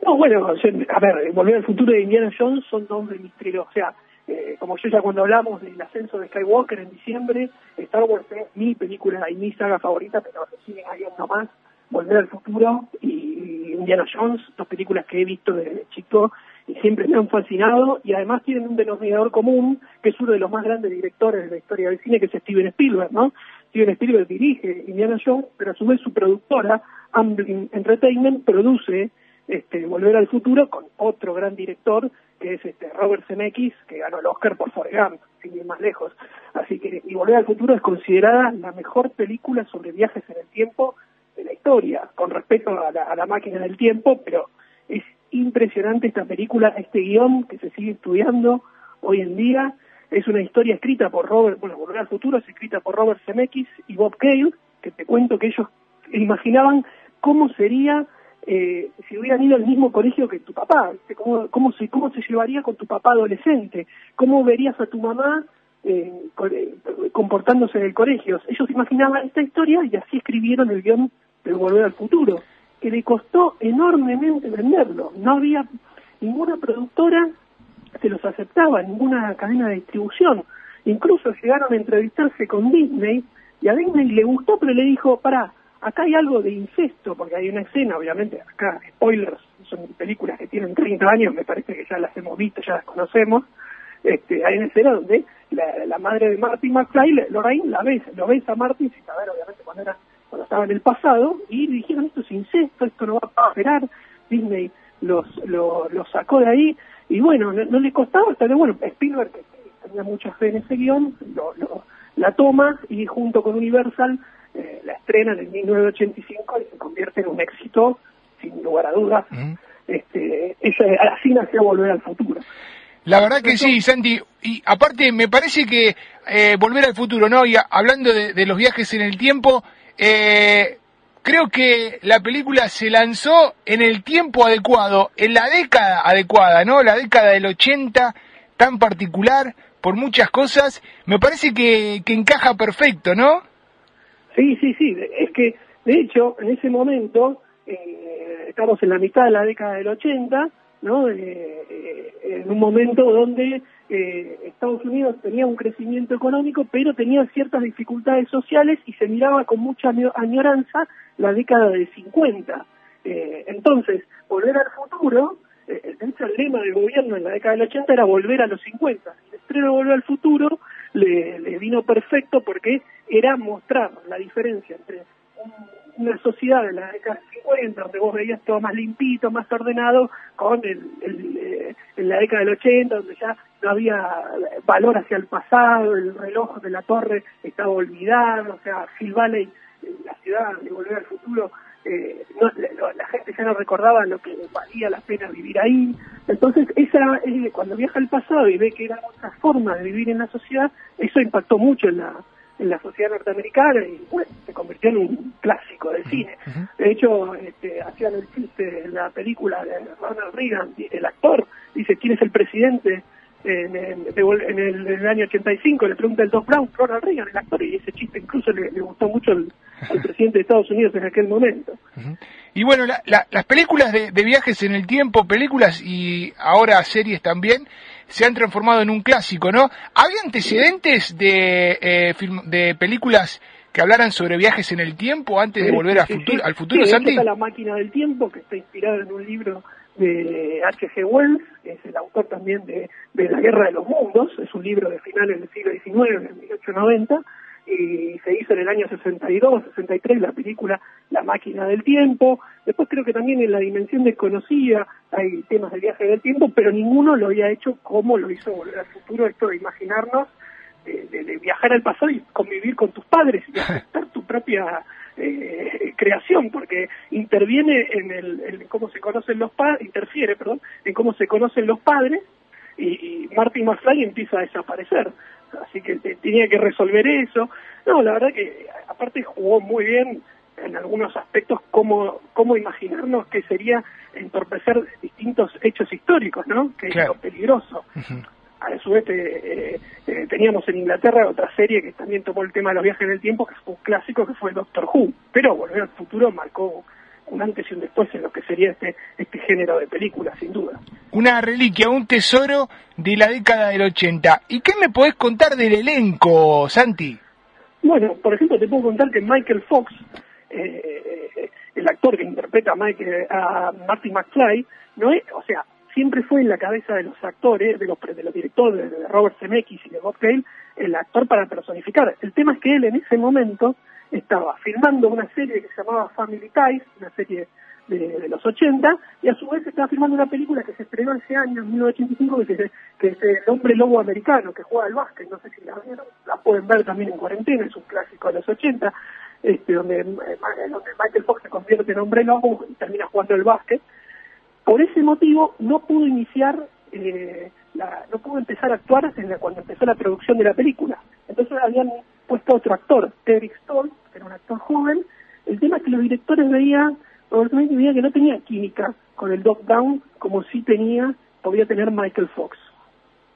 No, bueno, a ver, Volver al futuro de Indiana Jones son dos de mis trilogías. O sea, eh, como yo ya cuando hablamos del ascenso de Skywalker en diciembre, Star Wars es mi película y mi saga favorita, pero siguen habiendo más. Volver al futuro y Indiana Jones, dos películas que he visto desde chico y siempre me han fascinado y además tienen un denominador común que es uno de los más grandes directores de la historia del cine que es Steven Spielberg, ¿no? Steven Spielberg dirige Indiana Jones, pero a su vez su productora, Amblin Entertainment, produce este, Volver al Futuro con otro gran director que es este Robert Zemeckis, que ganó el Oscar por Forrest Gump, sin ir más lejos. Así que y Volver al Futuro es considerada la mejor película sobre viajes en el tiempo de la historia, con respecto a la, a la máquina del tiempo, pero es impresionante esta película, este guion que se sigue estudiando hoy en día. Es una historia escrita por Robert, bueno, Volver al Futuro es escrita por Robert Zemeckis y Bob Cale, que te cuento que ellos imaginaban cómo sería eh, si hubieran ido al mismo colegio que tu papá, ¿Cómo, cómo, se, llevaría con tu papá adolescente, cómo verías a tu mamá eh, eh, comportándose en el colegio. Ellos imaginaban esta historia y así escribieron el guion de Volver al Futuro, que le costó enormemente venderlo. No había ninguna productora se los aceptaba, ninguna cadena de distribución. Incluso llegaron a entrevistarse con Disney y a Disney le gustó, pero le dijo, para, acá hay algo de incesto, porque hay una escena, obviamente, acá, spoilers, son películas que tienen 30 años, me parece que ya las hemos visto, ya las conocemos, este, hay una escena donde la, madre de Martin McFly, Lorraine, la besa, lo besa a Martin sin saber, obviamente, cuando era cuando estaba en el pasado, y dijeron, esto es incesto, esto no va a esperar, Disney los, los, sacó de ahí, y bueno, no, le costaba, hasta que, bueno, Spielberg, que tenía mucha fe en ese guion, lo, la toma, y junto con Universal, eh, la estrena en 1985 y se convierte en un éxito, sin lugar a dudas. este, así nació Volver al Futuro. La verdad que sí, Santi. Y aparte, me parece que eh, Volver al Futuro, ¿no? Y hablando de, los viajes en el tiempo, eh, creo que la película se lanzó en el tiempo adecuado, en la década adecuada, ¿no? La década del 80, tan particular por muchas cosas. Me parece que, que encaja perfecto, ¿no? Sí, sí, sí. Es que, de hecho, en ese momento, eh, estamos en la mitad de la década del 80, ¿no? Eh, eh, en un momento donde Estados Unidos tenía un crecimiento económico, pero tenía ciertas dificultades sociales y se miraba con mucha añoranza la década del 50. entonces, volver al futuro, eh, el lema del gobierno en la década del 80 era volver a los 50. El estreno Volver al futuro le, vino perfecto porque era mostrar la diferencia entre una sociedad de la década del 50, donde vos veías todo más limpito, más ordenado, con el, eh, en la década del 80, donde ya no había valor hacia el pasado, el reloj de la torre estaba olvidado, o sea, Hill Valley, la ciudad de Volver al Futuro, eh, no, la, gente ya no recordaba lo que valía la pena vivir ahí. Entonces, esa eh, cuando viaja al pasado y ve que era otra forma de vivir en la sociedad, eso impactó mucho en la, en la sociedad norteamericana y bueno, se convirtió en un clásico del cine. De hecho, este, hacían el chiste en la película de Ronald Reagan, el actor, dice, ¿quién es el presidente? En, el, año 85 le pregunta el Doc Brown, Ronald Reagan, el actor, y ese chiste incluso le, gustó mucho al, presidente de Estados Unidos en aquel momento. Y bueno, las películas de, de, viajes en el tiempo, películas y ahora series también, se han transformado en un clásico, ¿no? ¿Había antecedentes de, eh, de películas que hablaran sobre viajes en el tiempo antes de volver a futuro, al futuro, sí, Santi? Está la máquina del tiempo, que está inspirada en un libro de H.G. Wells, es el autor también de, de La Guerra de los Mundos, es un libro de finales del siglo XIX, en 1890, y se hizo en el año 62, 63 la película La máquina del tiempo. Después creo que también en La dimensión desconocida hay temas de viaje del tiempo, pero ninguno lo había hecho como lo hizo Volver al Futuro, esto de imaginarnos, de, viajar al pasado y convivir con tus padres y aceptar tu propia eh, creación, porque interviene en, el, en cómo se conocen los padres, interfiere, perdón, en cómo se conocen los padres y, y Martin McFly empieza a desaparecer así que tenía que resolver eso. No, la verdad que aparte jugó muy bien en algunos aspectos cómo, cómo imaginarnos que sería entorpecer distintos hechos históricos, ¿no? Que es lo peligroso. A su vez eh, eh, teníamos en Inglaterra otra serie que también tomó el tema de los viajes en el tiempo, que fue un clásico, que fue Doctor Who. Pero Volver al Futuro marcó un antes y un después en lo que sería este, este género de película, sin duda. Una reliquia, un tesoro de la década del 80. ¿Y qué me podés contar del elenco, Santi? Bueno, por ejemplo, te puedo contar que Michael Fox, eh, eh, el actor que interpreta a, Michael, a Marty McFly, no es, o sea, siempre fue en la cabeza de los actores, de los, de los directores, de Robert Zemeckis y de Bob Gale, el actor para personificar. El tema es que él en ese momento estaba filmando una serie que se llamaba Family Ties, una serie de, los 80, y a su vez estaba filmando una película que se estrenó hace años, en 1985, que, es, que es El hombre lobo americano, que juega al básquet, no sé si la vieron, la pueden ver también en cuarentena, es un clásico de los 80, este, donde, eh, donde Michael Fox se convierte en hombre lobo y termina jugando al básquet, por ese motivo no pudo iniciar, eh, no pudo empezar a actuar cuando empezó la producción de la película. Entonces habían puesto otro actor, Derek Stoll, que era un actor joven. El tema es que los directores veían, veía que no tenía química con el Doc Brown como sí tenía, podía tener Michael Fox.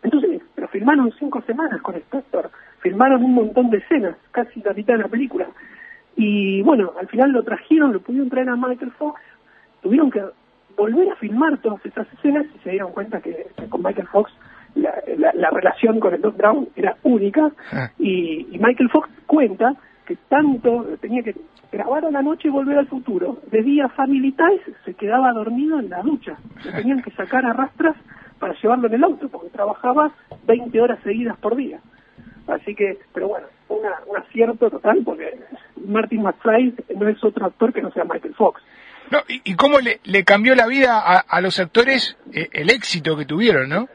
Entonces, pero filmaron cinco semanas con este actor, filmaron un montón de escenas, casi la mitad de la película. Y bueno, al final lo trajeron, lo pudieron traer a Michael Fox, tuvieron que volver a filmar todas esas escenas y se dieron cuenta que, con Michael Fox la, relación con el Doc Brown era única ah. y, Michael Fox cuenta que tanto tenía que grabar a la noche y volver al futuro. De día Family Ties se quedaba dormido en la ducha. Le tenían que sacar a rastras para llevarlo en el auto porque trabajaba 20 horas seguidas por día. Así que, pero bueno, una, un acierto total porque Martin McFly no es otro actor que no sea Michael Fox. No, y, cómo le, le, cambió la vida a, los actores eh, el éxito que tuvieron, ¿no?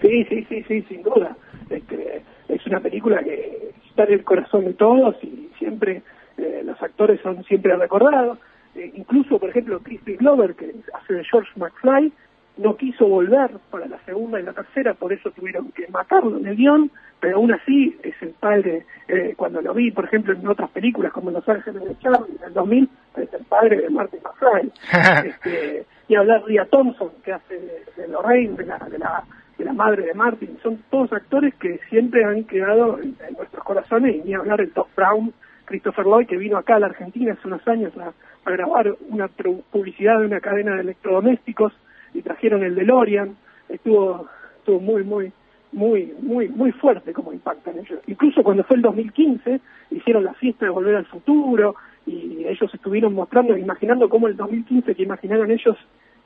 Sí, sí, sí, sí, sin duda. Este, es una película que está en el corazón de todos y siempre eh, los actores son siempre recordados. Eh, incluso, por ejemplo, Crispy Glover, que hace de George McFly, no quiso volver para la segunda y la tercera, por eso tuvieron que matarlo en el guion, pero aún así es el padre, eh, cuando lo vi, por ejemplo, en otras películas como Los Ángeles de Charlie, en el 2000, es el padre de Martin McFly. este, y hablar Ria Thompson, que hace de, Lorraine, de la, de, la, de la madre de Martin, son todos actores que siempre han quedado en, nuestros corazones, y ni hablar el Doc Brown, Christopher Lloyd, que vino acá a la Argentina hace unos años a, a grabar una publicidad de una cadena de electrodomésticos, y trajeron el DeLorean, estuvo, estuvo muy, muy, muy, muy, muy fuerte como impacto en ellos. Incluso cuando fue el 2015, hicieron la fiesta de Volver al Futuro, y ellos estuvieron mostrando, imaginando cómo el 2015 que imaginaron ellos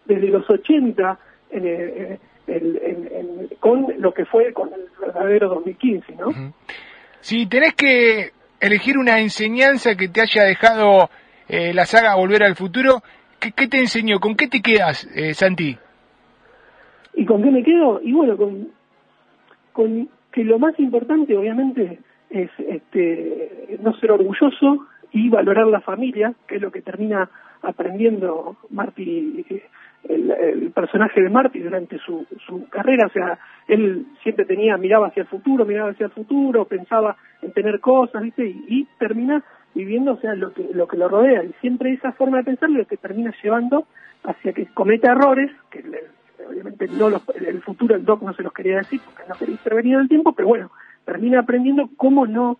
desde los 80 en con lo que fue con el verdadero 2015, ¿no? Si tenés que elegir una enseñanza que te haya dejado eh, la saga Volver al Futuro, ¿Qué, te enseñó? ¿Con qué te quedas, eh, Santi? ¿Y con qué me quedo? Y bueno, con, con que lo más importante, obviamente, es este, no ser orgulloso y valorar la familia, que es lo que termina aprendiendo Marty, el, personaje de Marty durante su, su carrera. O sea, él siempre tenía, miraba hacia el futuro, miraba hacia el futuro, pensaba en tener cosas, ¿viste? Y, termina viviendo, o sea, lo que, lo rodea. Y siempre esa forma de pensar lo que termina llevando hacia que cometa errores, que obviamente no el futuro el doc no se los quería decir porque no quería intervenir en el tiempo, pero bueno, termina aprendiendo cómo no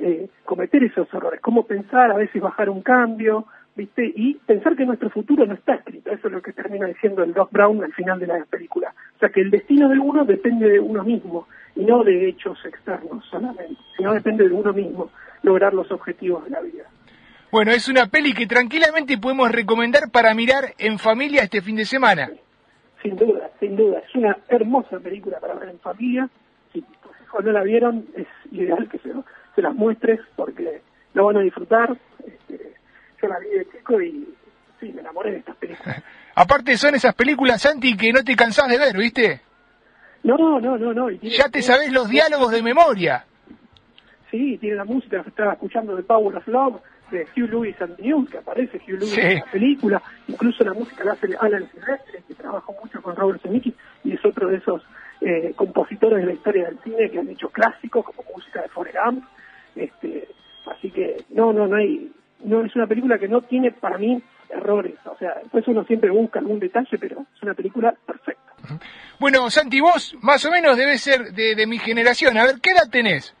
eh, cometer esos errores, cómo pensar, a veces bajar un cambio, ¿viste? Y pensar que nuestro futuro no está escrito. Eso es lo que termina diciendo el Doc Brown al final de la película. O sea, que el destino de uno depende de uno mismo y no de hechos externos solamente, sino depende de uno mismo lograr los objetivos de la vida. Bueno, es una peli que tranquilamente podemos recomendar para mirar en familia este fin de semana. Sin duda, sin duda. Es una hermosa película para ver en familia. Si tus hijos no la vieron, es ideal que se, se las muestres porque lo van a disfrutar. Este, yo la vi de chico y sí, me enamoré de estas películas. Aparte son esas películas, Santi, que no te cansás de ver, ¿viste? No, no, no, no. ya te sabes los diálogos de memoria. Sí, tiene la música que estaba escuchando de Power of Love, de Hugh Lewis and News, que aparece Hugh Lewis en la película. Incluso la música la hace Alan Silvestre, que trabajó mucho con Robert Zemeckis y es otro de esos eh, compositores de la historia del cine que han hecho clásicos como música de Forrest Gump. Este, así que no, no, no hay, no es una película que no tiene para mí errores. O sea, después uno siempre busca algún detalle, pero es una película perfecta. Bueno, Santi, vos más o menos debes ser de, de mi generación. A ver, ¿qué edad tenés?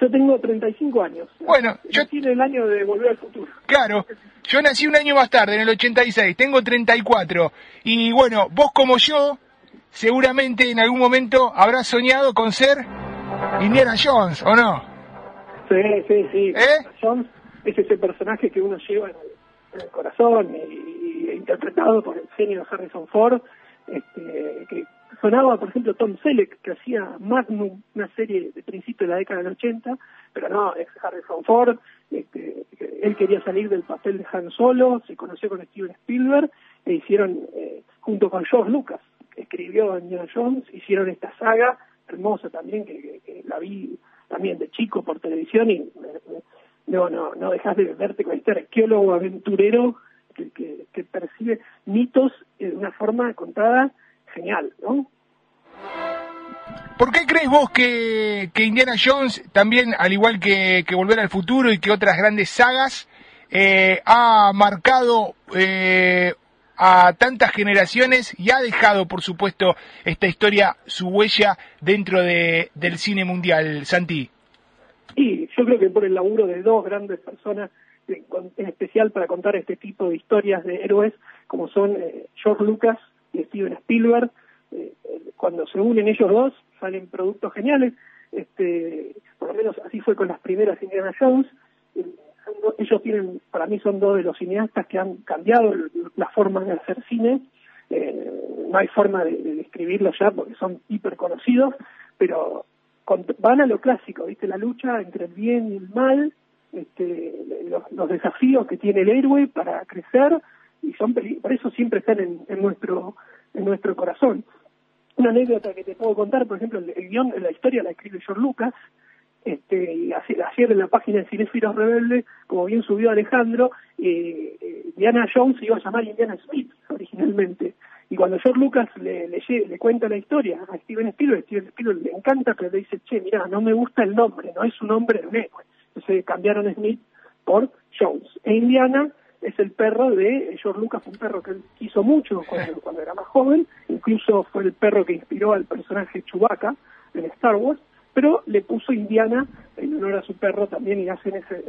Yo tengo 35 años. Bueno, yo... Tiene el año de volver al futuro. Claro, yo nací un año más tarde, en el 86, tengo 34. Y bueno, vos como yo, seguramente en algún momento habrás soñado con ser Indiana Jones, ¿o no? Sí, sí, sí. ¿Eh? Es ese personaje que uno lleva en el, corazón y, interpretado por el genio Harrison Ford, este, que sonaba, por ejemplo, Tom Selleck, que hacía Magnum, una serie de principios de la década del 80, pero no, es Harrison Ford, este, él quería salir del papel de Han Solo, se conoció con Steven Spielberg e hicieron, eh, junto con George Lucas, que escribió Indiana Jones, hicieron esta saga hermosa también, que, la vi también de chico por televisión y no, no, no dejas de verte con este arqueólogo aventurero que, que percibe mitos de una forma contada genial, ¿no? ¿Por qué crees vos que, que, Indiana Jones, también al igual que, que, Volver al Futuro y que otras grandes sagas, eh, ha marcado eh, a tantas generaciones y ha dejado, por supuesto, esta historia su huella dentro de, del cine mundial, Santi? Y yo creo que por el laburo de dos grandes personas, en especial para contar este tipo de historias de héroes, como son eh, George Lucas y Steven Spielberg, eh, cuando se unen ellos dos salen productos geniales, este, por lo menos así fue con las primeras Indiana Jones, eh, ellos tienen, para mí son dos de los cineastas que han cambiado la forma de hacer cine, eh, no hay forma de, describirlo ya porque son hiper conocidos, pero van a lo clásico, ¿viste? La lucha entre el bien y el mal, este, los, desafíos que tiene el héroe para crecer, y son por eso siempre están en nuestro en nuestro corazón. Una anécdota que te puedo contar, por ejemplo, el, guion, la historia la escribe George Lucas, este, y ayer en la página de Cinefilos Rebelde, como bien subió Alejandro, eh, eh, Diana Jones se iba a llamar Indiana Smith originalmente. Y cuando George Lucas le, le, le, cuenta la historia a Steven Spielberg, Steven Spielberg le encanta, pero le dice, che, mira, no me gusta el nombre, no es un nombre de un héroe. Entonces cambiaron Smith por Jones. E Indiana es el perro de George Lucas, un perro que él quiso mucho cuando, era más joven, incluso fue el perro que inspiró al personaje Chewbacca en Star Wars, pero le puso Indiana en honor a su perro también y hacen ese,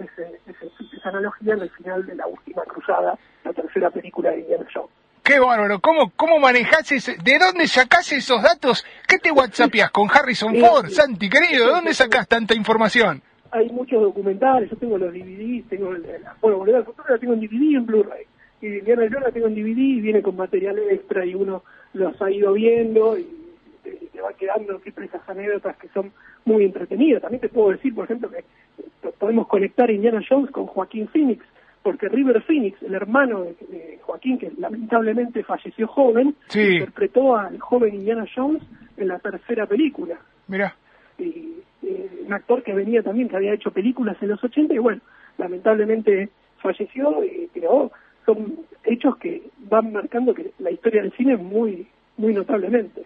esa analogía en el final de la última cruzada, la tercera película de Indiana Jones. Qué bárbaro, ¿cómo, cómo manejás ese, de dónde sacás esos datos? ¿Qué te whatsappias con Harrison Ford, Santi, querido? ¿De dónde sacás tanta información? hay muchos documentales, yo tengo los DVDs, tengo, el, bueno, Volver al Futuro la tengo en DVD en Blu-ray, y Indiana Jones la tengo en DVD y viene con material extra y uno los ha ido viendo y te, va quedando siempre esas anécdotas que son muy entretenidas. También te puedo decir, por ejemplo, que podemos conectar Indiana Jones con Joaquín Phoenix, porque River Phoenix, el hermano de, Joaquín, que lamentablemente falleció joven, interpretó al joven Indiana Jones en la tercera película. Mira. Y eh, un actor que venía también, que había hecho películas en los 80 y bueno, lamentablemente falleció, pero son hechos que van marcando que la historia del cine muy, muy notablemente.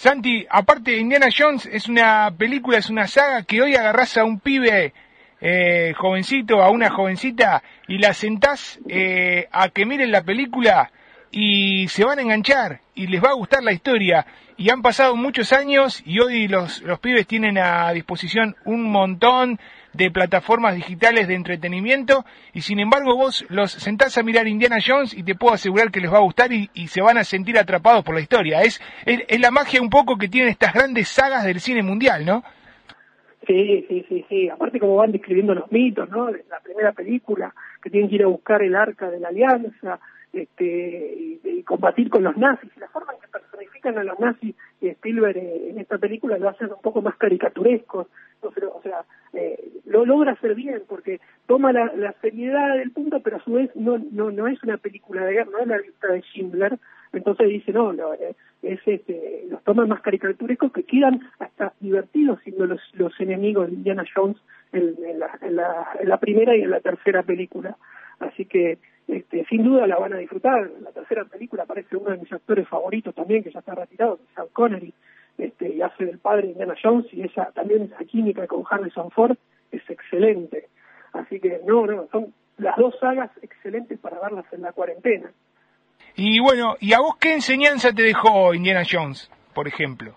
Santi, aparte Indiana Jones, es una película, es una saga que hoy agarrás a un pibe eh, jovencito, a una jovencita, y la sentás eh, a que miren la película y se van a enganchar y les va a gustar la historia. Y han pasado muchos años y hoy los, los pibes tienen a disposición un montón de plataformas digitales de entretenimiento y sin embargo vos los sentás a mirar Indiana Jones y te puedo asegurar que les va a gustar y, se van a sentir atrapados por la historia. Es, es, la magia un poco que tienen estas grandes sagas del cine mundial, ¿no? Sí, sí, sí, sí. Aparte como van describiendo los mitos, ¿no? La primera película, que tienen que ir a buscar el arca de la alianza, este, y, combatir con los nazis. La forma en que personifican a los nazis y Spielberg en esta película lo hacen un poco más caricaturescos, o sea, eh, lo logra hacer bien porque toma la, seriedad del punto, pero a su vez no, no, no es una película de guerra, no es la lista de Schindler, entonces dice, no, no eh, es este, los toma más caricaturescos que quedan hasta divertidos siendo los, los enemigos de Indiana Jones en, la, en, la, en la primera y en la tercera película. Así que este, sin duda la van a disfrutar. En la tercera película aparece uno de mis actores favoritos también, que ya está retirado, que es Sean Connery, este, y hace del padre de Indiana Jones, y esa también esa química con Harrison Ford es excelente. Así que no, no, son las dos sagas excelentes para verlas en la cuarentena. Y bueno, ¿y a vos qué enseñanza te dejó Indiana Jones, por ejemplo?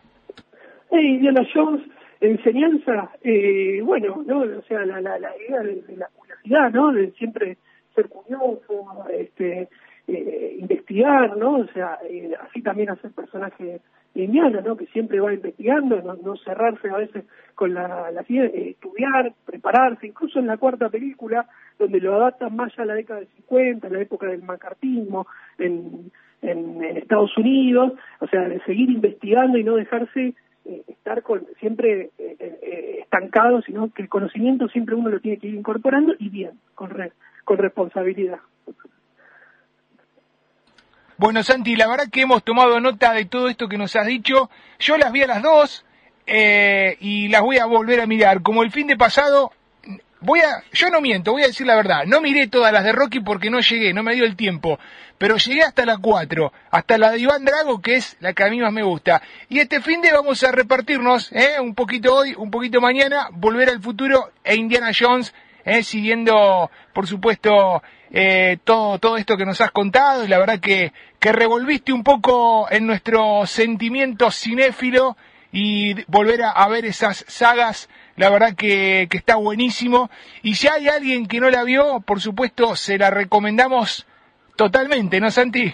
Indiana Jones enseñanza, eh, bueno, ¿no? O sea, la, la, la idea de, la curiosidad, ¿no? De siempre ser curioso, este, eh, investigar, ¿no? O sea, eh, así también hacer personaje lineano, ¿no? Que siempre va investigando, no, cerrarse a veces con la, la eh, estudiar, prepararse, incluso en la cuarta película, donde lo adaptan más a la década de 50, la época del macartismo, en, Estados Unidos, o sea, de seguir investigando y no dejarse eh, estar con, siempre estancado, sino que el conocimiento siempre uno lo tiene que ir incorporando y bien, con, con responsabilidad. Bueno, Santi, la verdad que hemos tomado nota de todo esto que nos has dicho. Yo las vi a las dos eh, y las voy a volver a mirar. Como el fin de pasado, voy a, yo no miento, voy a decir la verdad. No miré todas las de Rocky porque no llegué, no me dio el tiempo. Pero llegué hasta la cuatro, hasta la de Iván Drago, que es la que a mí más me gusta. Y este fin de vamos a repartirnos, eh, un poquito hoy, un poquito mañana, Volver al Futuro e Indiana Jones, eh, siguiendo, por supuesto, eh, todo, todo esto que nos has contado y la verdad que, que revolviste un poco en nuestro sentimiento cinéfilo y volver a, ver esas sagas, la verdad que, que, está buenísimo. Y si hay alguien que no la vio, por supuesto, se la recomendamos totalmente, ¿no, Santi?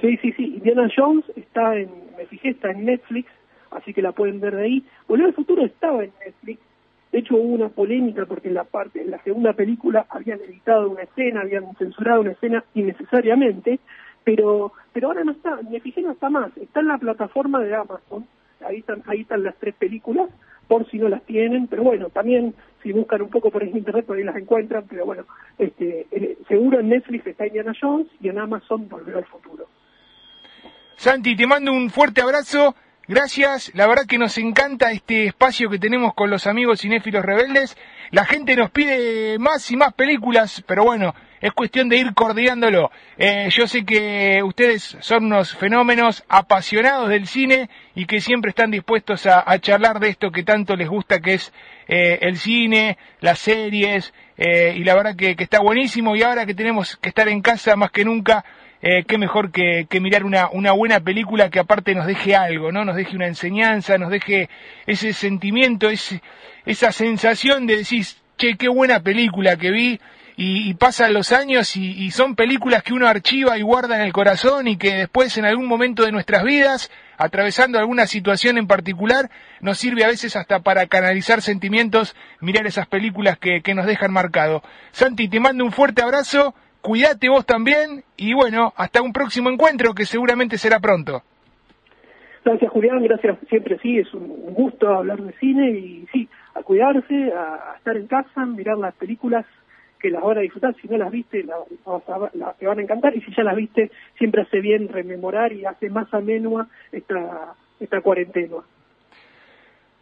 Sí, sí, sí. Indiana Jones está en, me fijé, está en Netflix, así que la pueden ver de ahí. Volver al futuro estaba en Netflix, de hecho hubo una polémica porque en la parte, en la segunda película habían editado una escena, habían censurado una escena innecesariamente, pero, pero ahora no está, me fijé no está más, está en la plataforma de Amazon, ahí están, ahí están las tres películas, por si no las tienen, pero bueno, también si buscan un poco por internet por ahí las encuentran, pero bueno, este, seguro en Netflix está Indiana Jones y en Amazon Volver al Futuro. Santi, te mando un fuerte abrazo Gracias, la verdad que nos encanta este espacio que tenemos con los amigos cinéfilos rebeldes. La gente nos pide más y más películas, pero bueno, es cuestión de ir coordinándolo. Eh, yo sé que ustedes son unos fenómenos apasionados del cine y que siempre están dispuestos a, charlar de esto que tanto les gusta, que es eh, el cine, las series, eh, y la verdad que, que está buenísimo. Y ahora que tenemos que estar en casa más que nunca, eh, qué mejor que, mirar una, buena película que aparte nos deje algo, ¿no? Nos deje una enseñanza, nos deje ese sentimiento, ese, esa sensación de decir, che, qué buena película que vi, y, pasan los años y, y, son películas que uno archiva y guarda en el corazón y que después en algún momento de nuestras vidas, atravesando alguna situación en particular, nos sirve a veces hasta para canalizar sentimientos, mirar esas películas que, que nos dejan marcado. Santi, te mando un fuerte abrazo cuídate vos también y bueno, hasta un próximo encuentro que seguramente será pronto. Gracias Julián, gracias siempre, sí, es un gusto hablar de cine y sí, a cuidarse, a, estar en casa, mirar las películas que las van a disfrutar, si no las viste, las te van a encantar y si ya las viste, siempre hace bien rememorar y hace más amenua esta, esta cuarentena.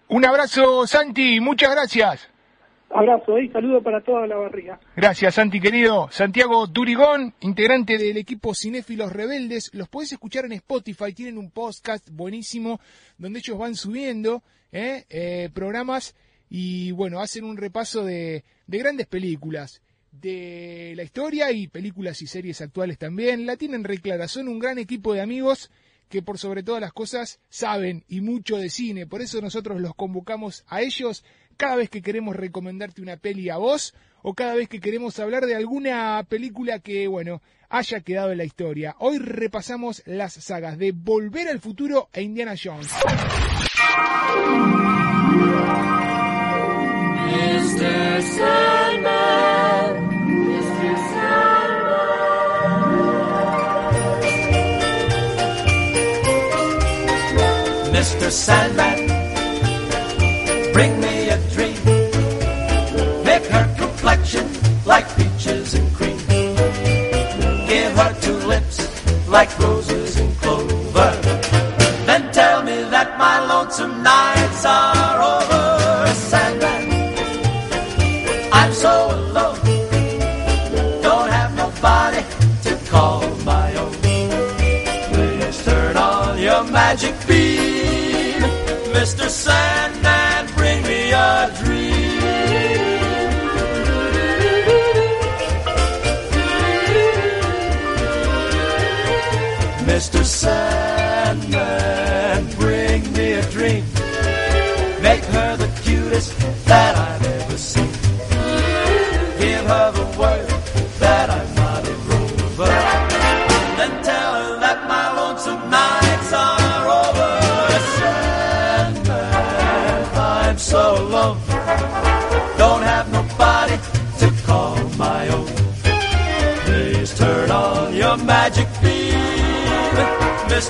Un abrazo Santi, muchas gracias. Abrazo y saludo para toda la barriga. Gracias, Santi, querido. Santiago Durigón, integrante del equipo Cinéfilos Rebeldes. Los puedes escuchar en Spotify, tienen un podcast buenísimo donde ellos van subiendo ¿eh? Eh, programas y, bueno, hacen un repaso de, de grandes películas de la historia y películas y series actuales también. La tienen reclara, son un gran equipo de amigos que por sobre todas las cosas saben y mucho de cine. Por eso nosotros los convocamos a ellos cada vez que queremos recomendarte una peli a vos o cada vez que queremos hablar de alguna película que, bueno, haya quedado en la historia. Hoy repasamos las sagas de Volver al Futuro e Indiana Jones. Mr. Sandman, bring like roses and clover. Then tell me that my lonesome nights are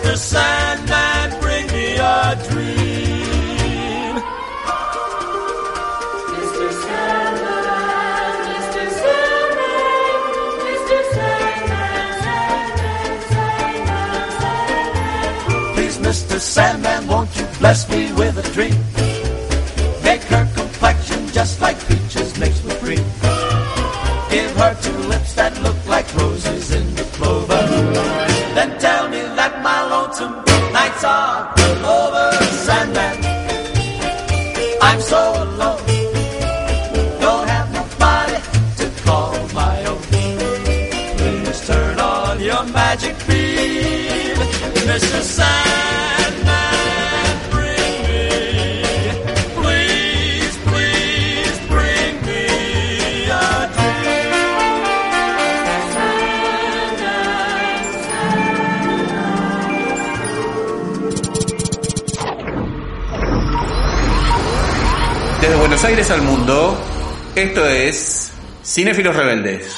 Mr. Sandman, bring me a dream. Mr. Sandman, Mr. Sandman, Mr. Sandman, Sandman, Sandman, Sandman. Please, Mr. Sandman, won't you bless me with a dream? Buenos Aires al mundo, esto es Cinéfilos Rebeldes.